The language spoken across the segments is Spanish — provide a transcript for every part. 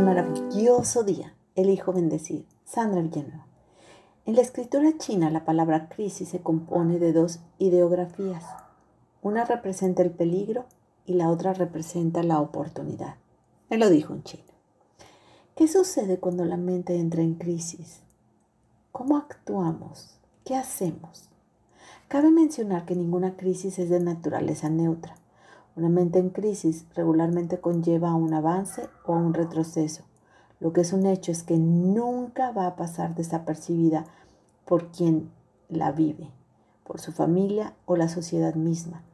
maravilloso día. Elijo bendecir. Sandra Villanueva. En la escritura china, la palabra crisis se compone de dos ideografías. Una representa el peligro y la otra representa la oportunidad. Me lo dijo un chino. ¿Qué sucede cuando la mente entra en crisis? ¿Cómo actuamos? ¿Qué hacemos? Cabe mencionar que ninguna crisis es de naturaleza neutra. Una mente en crisis regularmente conlleva a un avance o a un retroceso. Lo que es un hecho es que nunca va a pasar desapercibida por quien la vive, por su familia o la sociedad misma.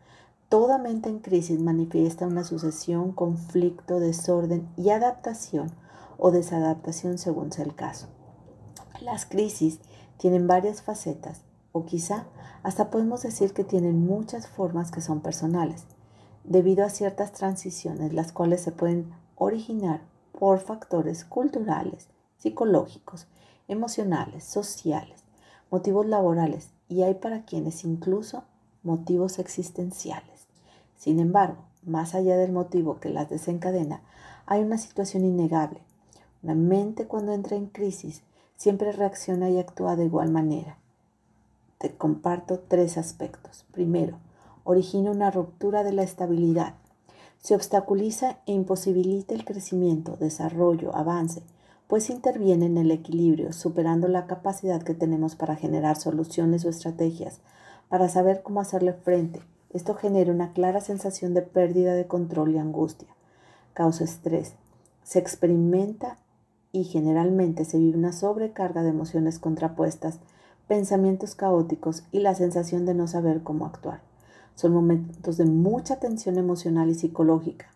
Toda mente en crisis manifiesta una sucesión, conflicto, desorden y adaptación o desadaptación según sea el caso. Las crisis tienen varias facetas o quizá hasta podemos decir que tienen muchas formas que son personales debido a ciertas transiciones, las cuales se pueden originar por factores culturales, psicológicos, emocionales, sociales, motivos laborales y hay para quienes incluso motivos existenciales. Sin embargo, más allá del motivo que las desencadena, hay una situación innegable. Una mente cuando entra en crisis siempre reacciona y actúa de igual manera. Te comparto tres aspectos. Primero, origina una ruptura de la estabilidad. Se obstaculiza e imposibilita el crecimiento, desarrollo, avance, pues interviene en el equilibrio, superando la capacidad que tenemos para generar soluciones o estrategias, para saber cómo hacerle frente. Esto genera una clara sensación de pérdida de control y angustia. Causa estrés. Se experimenta y generalmente se vive una sobrecarga de emociones contrapuestas, pensamientos caóticos y la sensación de no saber cómo actuar. Son momentos de mucha tensión emocional y psicológica,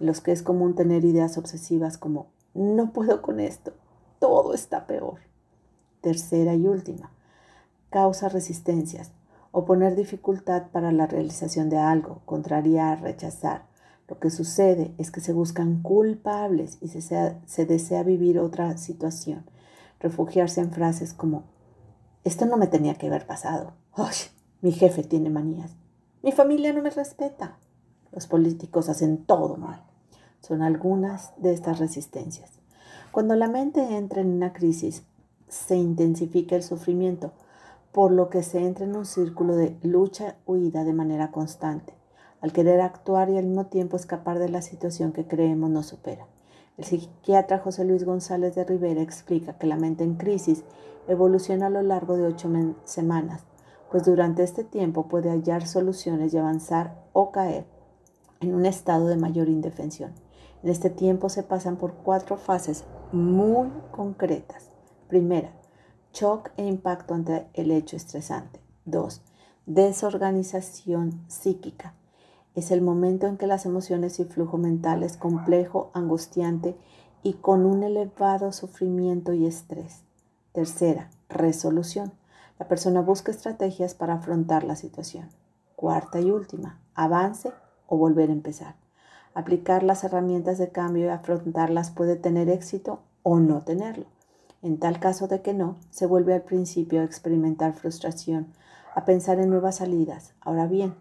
en los que es común tener ideas obsesivas como no puedo con esto, todo está peor. Tercera y última, causa resistencias, oponer dificultad para la realización de algo, contrariar, rechazar. Lo que sucede es que se buscan culpables y se, se desea vivir otra situación, refugiarse en frases como, esto no me tenía que haber pasado, mi jefe tiene manías, mi familia no me respeta. Los políticos hacen todo mal. Son algunas de estas resistencias. Cuando la mente entra en una crisis, se intensifica el sufrimiento, por lo que se entra en un círculo de lucha-huida de manera constante, al querer actuar y al mismo tiempo escapar de la situación que creemos nos supera. El psiquiatra José Luis González de Rivera explica que la mente en crisis evoluciona a lo largo de ocho semanas, pues durante este tiempo puede hallar soluciones y avanzar o caer en un estado de mayor indefensión. En este tiempo se pasan por cuatro fases muy concretas. Primera, shock e impacto ante el hecho estresante. Dos, desorganización psíquica. Es el momento en que las emociones y flujo mental es complejo, angustiante y con un elevado sufrimiento y estrés. Tercera, resolución. La persona busca estrategias para afrontar la situación. Cuarta y última, avance o volver a empezar. Aplicar las herramientas de cambio y afrontarlas puede tener éxito o no tenerlo. En tal caso de que no, se vuelve al principio a experimentar frustración, a pensar en nuevas salidas. Ahora bien,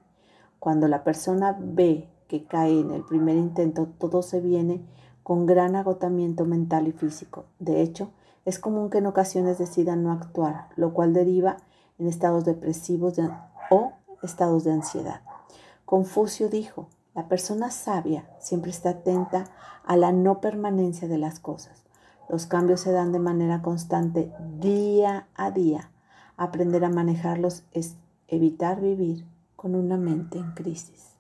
cuando la persona ve que cae en el primer intento, todo se viene con gran agotamiento mental y físico. De hecho, es común que en ocasiones decidan no actuar, lo cual deriva en estados depresivos o estados de ansiedad. Confucio dijo, la persona sabia siempre está atenta a la no permanencia de las cosas. Los cambios se dan de manera constante día a día. Aprender a manejarlos es evitar vivir con una mente en crisis.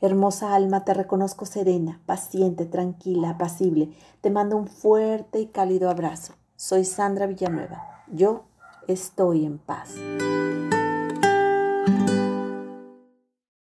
Hermosa alma, te reconozco serena, paciente, tranquila, apacible. Te mando un fuerte y cálido abrazo. Soy Sandra Villanueva. Yo estoy en paz.